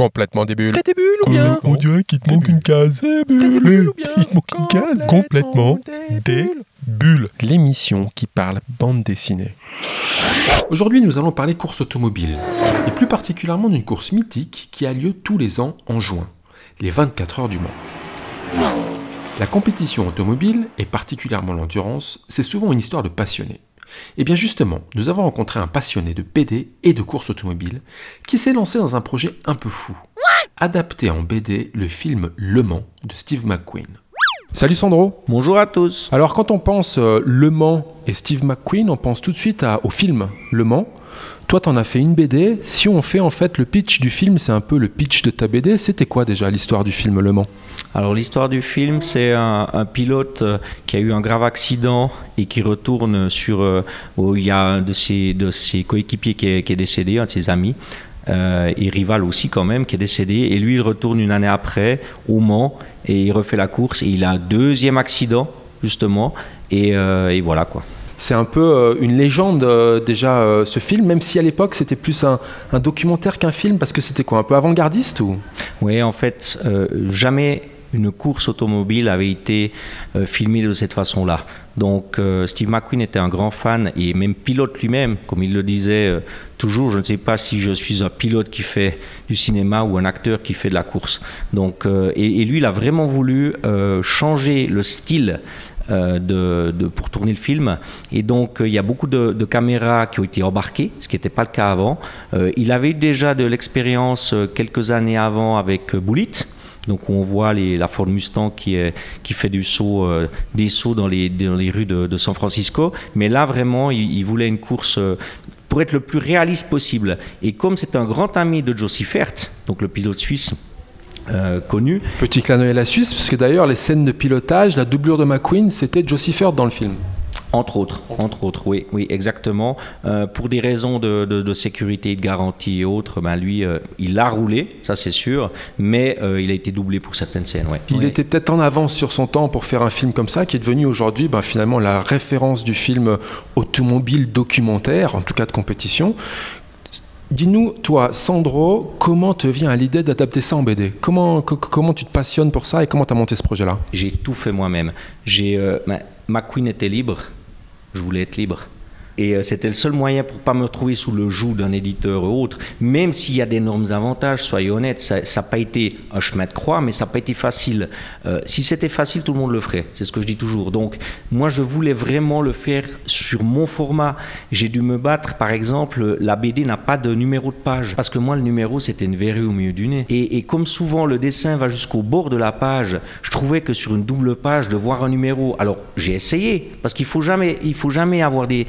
Complètement des bulles. T'as des bulles ou bien On dirait qu'il te manque une case. T'as des bulles ou bien Il te manque une case. Complètement des bulles. L'émission qui parle bande dessinée. Aujourd'hui, nous allons parler course automobile, et plus particulièrement d'une course mythique qui a lieu tous les ans en juin, les 24 heures du Mans. La compétition automobile, et particulièrement l'endurance, c'est souvent une histoire de passionnés. Et bien justement, nous avons rencontré un passionné de BD et de course automobile qui s'est lancé dans un projet un peu fou. Adapter en BD le film Le Mans de Steve McQueen. Salut Sandro Bonjour à tous. Alors quand on pense euh, Le Mans et Steve McQueen, on pense tout de suite à- au film Le Mans. Toi, t'en as fait une BD. Si on fait en fait le pitch du film, c'est un peu le pitch de ta BD. C'était quoi déjà l'histoire du film Le Mans? Alors l'histoire du film, c'est un, un pilote euh, qui a eu un grave accident et qui retourne sur euh, où il y a un de ses, de ses coéquipiers qui est, qui est décédé, un de ses amis. Euh, et rival aussi quand même qui est décédé. Et lui il retourne une année après au Mans et il refait la course. Et il a un deuxième accident justement. Et, euh, et voilà quoi. C'est un peu euh, une légende euh, déjà ce film, même si à l'époque c'était plus un, un documentaire qu'un film, parce que c'était quoi Un peu avant-gardiste ou? Oui, en fait, jamais une course automobile avait été euh, filmée de cette façon-là. Donc euh, Steve McQueen était un grand fan et même pilote lui-même, comme il le disait euh, toujours, je ne sais pas si je suis un pilote qui fait du cinéma ou un acteur qui fait de la course. Donc, et, lui, il a vraiment voulu changer le style pour tourner le film. Et donc, il y a beaucoup de, caméras qui ont été embarquées, ce qui n'était pas le cas avant. Il avait déjà de l'expérience quelques années avant avec Bullitt. Donc, on voit la Ford Mustang qui, fait euh, des sauts dans les, rues de, San Francisco. Mais là, vraiment, il, voulait une course euh, pour être le plus réaliste possible. Et comme c'est un grand ami de Joe Siffert, donc le pilote suisse euh, connu, Petit clin d'œil à la Suisse, parce que d'ailleurs les scènes de pilotage, la doublure de McQueen, c'était Josie Ford dans le film. Entre autres, entre autres, oui, oui, exactement. Euh, pour des raisons de, de- de sécurité, de garantie et autres, ben lui, euh, il a roulé, ça c'est sûr, mais euh, il a été doublé pour certaines scènes, ouais. Il était peut-être en avance sur son temps pour faire un film comme ça, qui est devenu aujourd'hui ben, finalement la référence du film automobile documentaire, en tout cas de compétition. Dis-nous, toi, Sandro, comment te vient à l'idée d'adapter ça en BD comment, co- comment tu te passionnes pour ça et comment tu as monté ce projet-là? J'ai tout fait moi-même. J'ai, euh, ben, McQueen était libre, je voulais être libre. Et euh, c'était le seul moyen pour pas me retrouver sous le joug d'un éditeur ou autre. Même s'il y a d'énormes avantages, soyez honnêtes, ça n'a pas été un chemin de croix, mais ça n'a pas été facile. Euh, si c'était facile, tout le monde le ferait. C'est ce que je dis toujours. Donc, moi, je voulais vraiment le faire sur mon format. J'ai dû me battre, par exemple, la BD n'a pas de numéro de page. Parce que moi, le numéro, c'était une verrue au milieu du nez. Et, comme souvent, le dessin va jusqu'au bord de la page, je trouvais que sur une double page, de voir un numéro. Alors, j'ai essayé, parce qu'il faut jamais, il faut jamais avoir des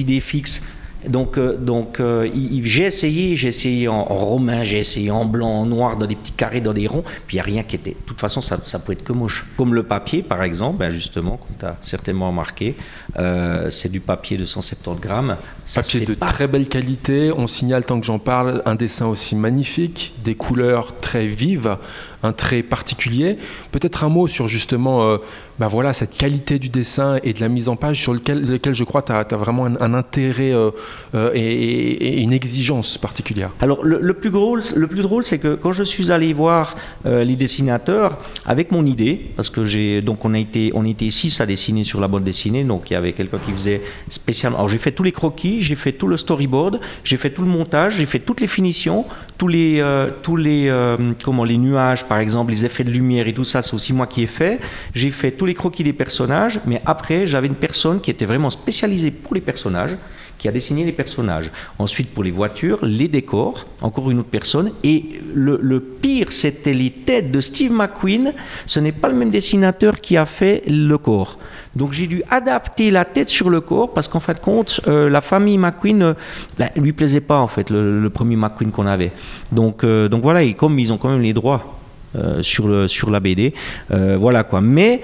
idées fixes. Donc, euh, donc euh, j'ai essayé, j'ai essayé en, romain, j'ai essayé en blanc, en noir, dans des petits carrés, dans des ronds, puis il n'y a rien qui était. De toute façon, ça, ça peut être que moche. Comme le papier, par exemple, ben justement, comme tu as certainement remarqué, euh, c'est du papier de 170 grammes. Ça Papier de pas. très belle qualité, on signale tant que j'en parle, un dessin aussi magnifique, des couleurs très vives, un trait particulier. Peut-être un mot sur justement euh, bah voilà, cette qualité du dessin et de la mise en page sur lequel, lequel je crois tu as, vraiment un, intérêt euh, euh, et, une exigence particulière. Alors le, plus drôle, le plus drôle, c'est que quand je suis allé voir euh, les dessinateurs avec mon idée, parce que j'ai donc on a été on était six à dessiner sur la bande dessinée, donc il y avait quelqu'un qui faisait spécialement. Alors j'ai fait tous les croquis, j'ai fait tout le storyboard, j'ai fait tout le montage, j'ai fait toutes les finitions, tous les euh, tous les euh, comment les nuages par exemple, les effets de lumière et tout ça, c'est aussi moi qui ai fait. J'ai fait tous les croquis des personnages, mais après j'avais une personne qui était vraiment spécialisée pour les personnages qui a dessiné les personnages. Ensuite, pour les voitures, les décors, encore une autre personne. Et le, pire, c'était les têtes de Steve McQueen. Ce n'est pas le même dessinateur qui a fait le corps. Donc j'ai dû adapter la tête sur le corps parce qu'en fin de compte, euh, la famille McQueen euh, ben, lui plaisait pas en fait le, premier McQueen qu'on avait. Donc, euh, donc voilà, et comme ils ont quand même les droits euh, sur, sur la BD, voilà quoi. Mais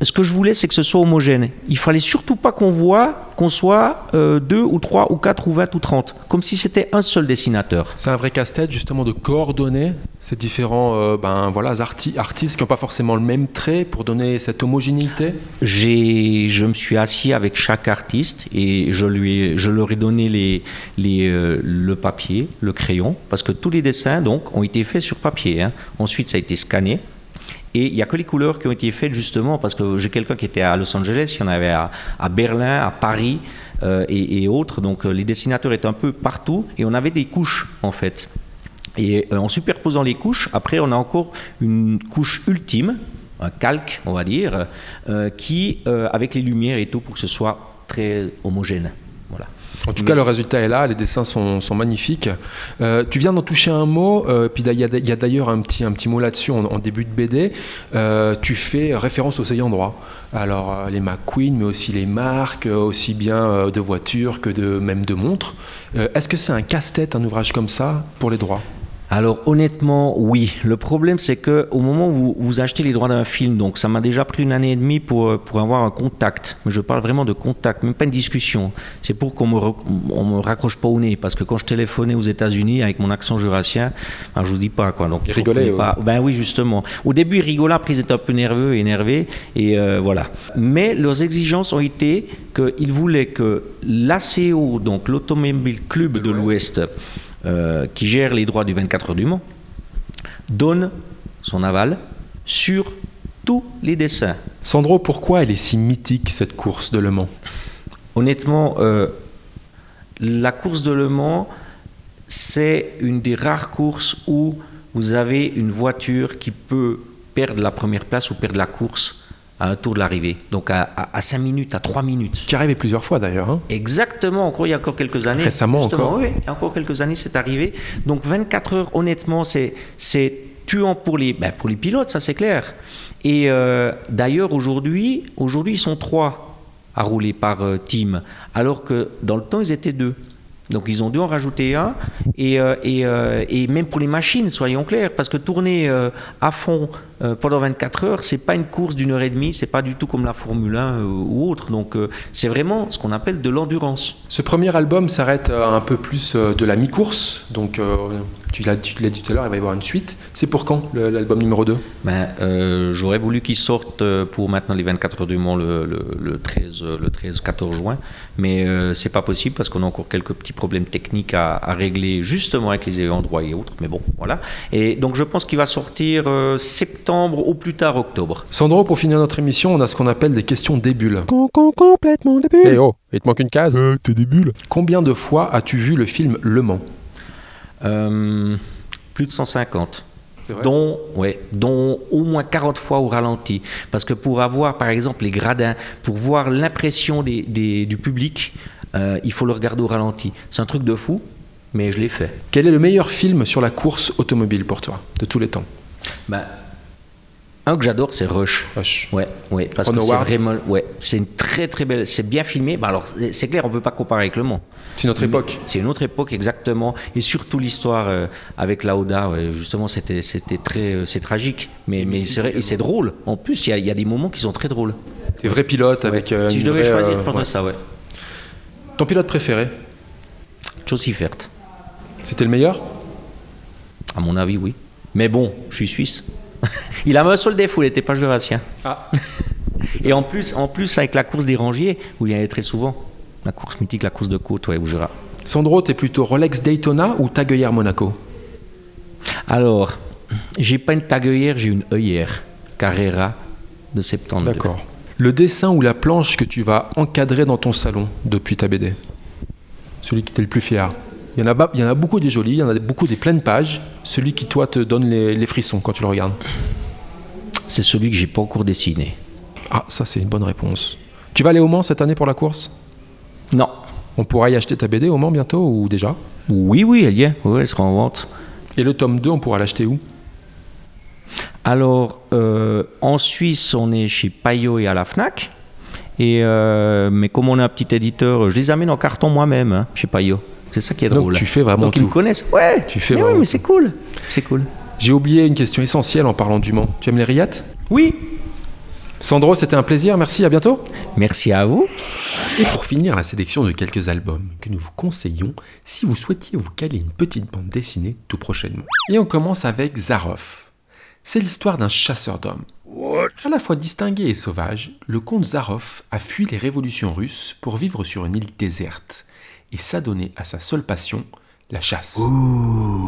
ce que je voulais, c'est que ce soit homogène. Il fallait surtout pas qu'on voit qu'on soit euh, deux ou trois ou quatre ou vingt ou trente, comme si c'était un seul dessinateur. C'est un vrai casse-tête justement de coordonner ces différents euh, ben, voilà, artistes qui n'ont pas forcément le même trait pour donner cette homogénéité Je me suis assis avec chaque artiste et je, lui je leur ai donné les, les, euh, le papier, le crayon, parce que tous les dessins donc, ont été faits sur papier. Hein. Ensuite, ça a été scanné. Et il n'y a que les couleurs qui ont été faites justement parce que j'ai quelqu'un qui était à Los Angeles, il y en avait à, Berlin, à Paris euh, et, autres. Donc euh, les dessinateurs étaient un peu partout et on avait des couches en fait. Et euh, en superposant les couches, après on a encore une couche ultime, un calque on va dire, qui avec les lumières et tout pour que ce soit très homogène. Voilà. En tout cas, le résultat est là, les dessins sont, magnifiques. Euh, tu viens d'en toucher un mot, euh, puis il y a, d'ailleurs un petit, mot là-dessus en, début de BD. Euh, tu fais référence aux ayants droit. Alors, les McQueen, mais aussi les marques, aussi bien de voitures que de, même de montres. Est-ce que c'est un casse-tête, un ouvrage comme ça, pour les droits? Alors honnêtement, oui. Le problème, c'est que au moment où vous, achetez les droits d'un film, donc ça m'a déjà pris une année et demie pour, pour avoir un contact. Mais je parle vraiment de contact, même pas une discussion. C'est pour qu'on me, on me raccroche pas au nez. Parce que quand je téléphonais aux États-Unis avec mon accent jurassien, ben, je vous dis pas quoi. Donc il rigolait. Pas. Ben oui, justement. Au début, ils rigolaient, après ils étaient un peu nerveux, énervés, et euh, voilà. Mais leurs exigences ont été qu'ils voulaient que l'ACO, donc l'Automobile Club de l'Ouest, euh, qui gère les droits du 24 heures du Mans, donne son aval sur tous les dessins. Sandro, pourquoi elle est si mythique cette course de Le Mans? Honnêtement, euh, la course de Le Mans, c'est une des rares courses où vous avez une voiture qui peut perdre la première place ou perdre la course à un tour de l'arrivée. Donc à, à, 5 minutes, à 3 minutes. Qui arrivé plusieurs fois d'ailleurs. Hein. Exactement, encore il y a encore quelques années. Récemment encore. Oui, il y a encore quelques années, c'est arrivé. Donc 24 heures, honnêtement, c'est, c'est tuant pour les, ben, pour les pilotes, ça c'est clair. Et euh, d'ailleurs, aujourd'hui, aujourd'hui, ils sont trois à rouler par euh, team, alors que dans le temps, ils étaient deux. Donc ils ont dû en rajouter un. Et, euh, euh, et, même pour les machines, soyons clairs, parce que tourner euh, à fond pendant 24 heures, c'est pas une course d'une heure et demie, c'est pas du tout comme la Formule 1 ou autre. Donc c'est vraiment ce qu'on appelle de l'endurance. Ce premier album s'arrête un peu plus de la mi-course, donc tu l'as, dit tout à l'heure, il va y avoir une suite. C'est pour quand l'album numéro 2 ben, euh, J'aurais voulu qu'il sorte euh, pour maintenant les 24 heures du Mans le, le, 13, le 13, 14 juin, mais euh, c'est pas possible parce qu'on a encore quelques petits problèmes techniques à, régler justement avec les endroits et autres. Mais bon, voilà. Et donc je pense qu'il va sortir septembre ou plus tard octobre. Sandro, pour finir notre émission, on a ce qu'on appelle des questions débules. complètement débule. Eh oh, il te manque une case. t'es débule. Combien de fois as-tu vu le film Le Mans? Euh, plus de 150. Dont, ouais, dont au moins 40 fois au ralenti. Parce que pour avoir, par exemple, les gradins, pour voir l'impression des, du public, euh, il faut le regarder au ralenti. C'est un truc de fou, mais je l'ai fait. Quel est le meilleur film sur la course automobile pour toi, de tous les temps? Ben, un que j'adore, c'est Rush. Rush. Ouais, ouais, parce que c'est vraiment, ouais, c'est une très très belle, c'est bien filmé. Bah alors, c'est clair, on peut pas comparer avec Le Mans. C'est une autre époque. C'est une autre époque exactement, et surtout l'histoire euh, avec Lauda. justement, c'était c'était très, euh, c'est tragique, mais mais c'est drôle. En plus, il y, y, a des moments qui sont très drôles. Des vrais pilotes avec. Euh, si je devais choisir, je prendrais ça, ouais. Ton pilote préféré? Josie Fert. C'était le meilleur? À mon avis, oui. Mais bon, je suis suisse il avait un seul défaut, il n'était pas jurassien. Ah. Et en plus, en plus, avec la course des rangiers, où il y allait très souvent, la course mythique, la course de côte, ouais, au Jura. Sandro, t'es plutôt Rolex Daytona ou Tagueillère Monaco? Alors, j'ai pas une Tagueillère, j'ai une œillère Carrera de 70. D'accord. Le dessin ou la planche que tu vas encadrer dans ton salon depuis ta BD Celui qui t'est le plus fier il y, en a, il y en a beaucoup des jolis, il y en a beaucoup des pleines pages. Celui qui, toi, te donne les, frissons quand tu le regardes C'est celui que j'ai pas encore dessiné. Ah, ça, c'est une bonne réponse. Tu vas aller au Mans cette année pour la course? Non. On pourra y acheter ta BD au Mans bientôt ou déjà? Oui, oui, elle y est. Oui, elle sera en vente. Et le tome 2, on pourra l'acheter où? Alors, euh, en Suisse, on est chez Payot et à la FNAC. Et euh, mais comme on est un petit éditeur, je les amène en carton moi-même hein, chez Payot. C'est ça qui est drôle. Donc tu fais vraiment Donc tout. ils me connaissent. Ouais. Tu fais mais vraiment mais c'est cool. C'est cool. J'ai oublié une question essentielle en parlant du Mans. Tu aimes les riattes Oui. Sandro, c'était un plaisir, merci, à bientôt. Merci à vous. Et pour finir la sélection de quelques albums que nous vous conseillons si vous souhaitiez vous caler une petite bande dessinée tout prochainement. Et on commence avec Zaroff. C'est l'histoire d'un chasseur d'hommes. À la fois distingué et sauvage, le comte Zaroff a fui les révolutions russes pour vivre sur une île déserte et s'adonner à sa seule passion, la chasse.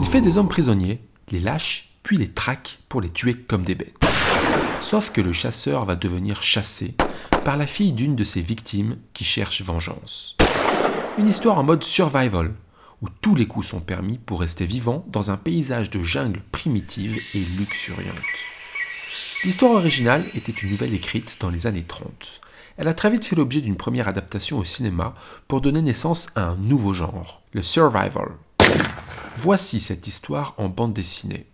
Il fait des hommes prisonniers, les lâche, puis les traque pour les tuer comme des bêtes. Sauf que le chasseur va devenir chassé par la fille d'une de ses victimes qui cherche vengeance. Une histoire en mode survival, où tous les coups sont permis pour rester vivant dans un paysage de jungle primitive et luxuriante. L'histoire originale était une nouvelle écrite dans les années 30. Elle a très vite fait l'objet d'une première adaptation au cinéma pour donner naissance à un nouveau genre, le survival. Voici cette histoire en bande dessinée.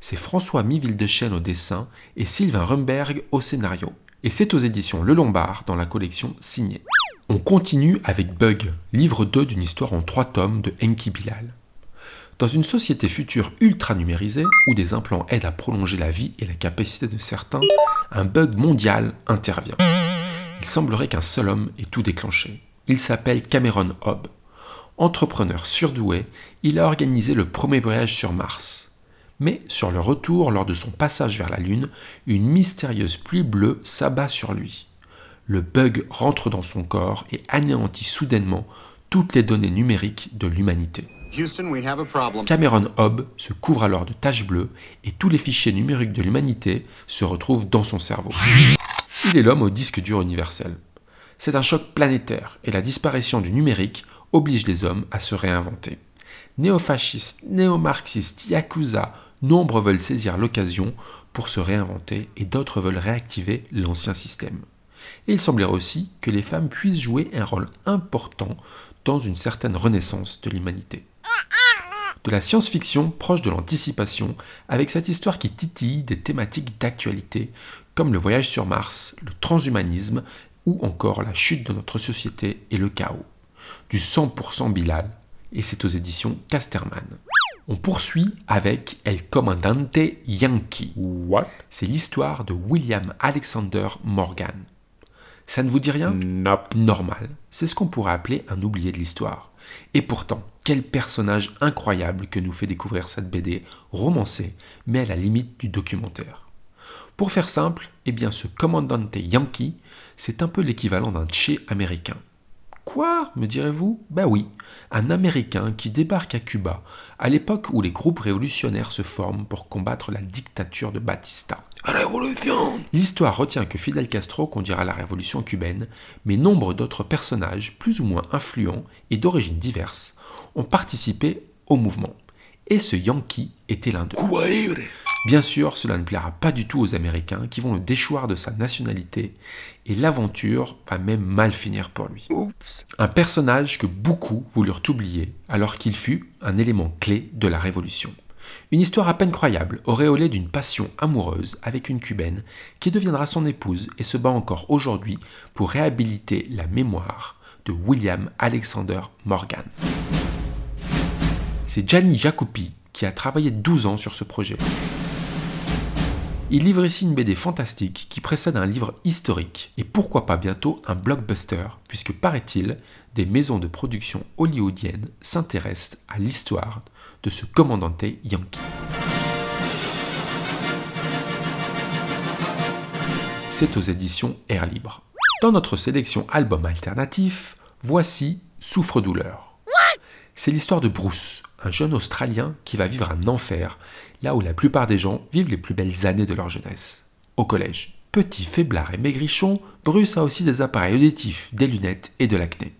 C'est François Miville-Dechaine au dessin et Sylvain Rumberg au scénario. Et c'est aux éditions Le Lombard dans la collection Signée. On continue avec Bug, livre 2 d'une histoire en trois tomes de Enki Bilal. Dans une société future ultra numérisée, où des implants aident à prolonger la vie et la capacité de certains, un bug mondial intervient. Il semblerait qu'un seul homme ait tout déclenché. Il s'appelle Cameron Hobb. Entrepreneur surdoué, il a organisé le premier voyage sur Mars. Mais sur le retour, lors de son passage vers la Lune, une mystérieuse pluie bleue s'abat sur lui le bug rentre dans son corps et anéantit soudainement toutes les données numériques de l'humanité. Cameron Hobb se couvre alors de taches bleues et tous les fichiers numériques de l'humanité se retrouvent dans son cerveau. Il est l'homme au disque dur universel. C'est un choc planétaire et la disparition du numérique oblige les hommes à se réinventer. Néofascistes, néo-marxistes, yakuza, nombre veulent saisir l'occasion pour se réinventer et d'autres veulent réactiver l'ancien système il semblerait aussi que les femmes puissent jouer un rôle important dans une certaine renaissance de l'humanité. De la science-fiction proche de l'anticipation, avec cette histoire qui titille des thématiques d'actualité, comme le voyage sur Mars, le transhumanisme, ou encore la chute de notre société et le chaos. Du 100% Bilal, et c'est aux éditions Casterman. On poursuit avec El Comandante Yankee. What? C'est l'histoire de William Alexander Morgan. Ça ne vous dit rien? Nope. Normal. C'est ce qu'on pourrait appeler un oublié de l'histoire. Et pourtant, quel personnage incroyable que nous fait découvrir cette BD, romancée, mais à la limite du documentaire. Pour faire simple, eh bien ce commandante Yankee, c'est un peu l'équivalent d'un Che américain. Quoi me direz-vous? Ben oui, un Américain qui débarque à Cuba à l'époque où les groupes révolutionnaires se forment pour combattre la dictature de Batista. Révolution L'histoire retient que Fidel Castro conduira la révolution cubaine, mais nombre d'autres personnages, plus ou moins influents et d'origines diverses, ont participé au mouvement. Et ce Yankee était l'un d'eux. Bien sûr, cela ne plaira pas du tout aux Américains qui vont le déchoir de sa nationalité et l'aventure va même mal finir pour lui. Un personnage que beaucoup voulurent oublier alors qu'il fut un élément clé de la Révolution. Une histoire à peine croyable, auréolée d'une passion amoureuse avec une cubaine qui deviendra son épouse et se bat encore aujourd'hui pour réhabiliter la mémoire de William Alexander Morgan. C'est Gianni Jacopi qui a travaillé 12 ans sur ce projet. Il livre ici une BD fantastique qui précède un livre historique et pourquoi pas bientôt un blockbuster, puisque paraît-il, des maisons de production hollywoodiennes s'intéressent à l'histoire de ce commandante Yankee. C'est aux éditions Air Libre. Dans notre sélection album alternatif, voici Souffre-douleur. C'est l'histoire de Bruce, un jeune Australien qui va vivre un enfer, là où la plupart des gens vivent les plus belles années de leur jeunesse, au collège. Petit, faiblard et maigrichon, Bruce a aussi des appareils auditifs, des lunettes et de l'acné.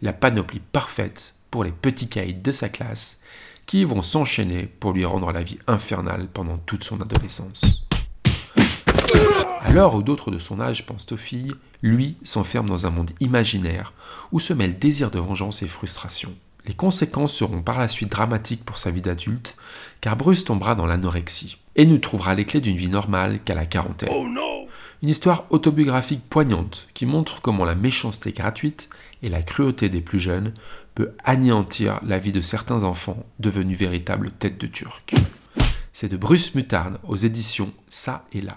La panoplie parfaite pour les petits caïds de sa classe qui vont s'enchaîner pour lui rendre la vie infernale pendant toute son adolescence. À l'heure où d'autres de son âge pensent aux filles, lui s'enferme dans un monde imaginaire où se mêlent désir de vengeance et frustration. Les conséquences seront par la suite dramatiques pour sa vie d'adulte, car Bruce tombera dans l'anorexie et ne trouvera les clés d'une vie normale qu'à la quarantaine. Une histoire autobiographique poignante qui montre comment la méchanceté gratuite et la cruauté des plus jeunes peut anéantir la vie de certains enfants devenus véritables têtes de turc. C'est de Bruce Mutard aux éditions Ça et Là.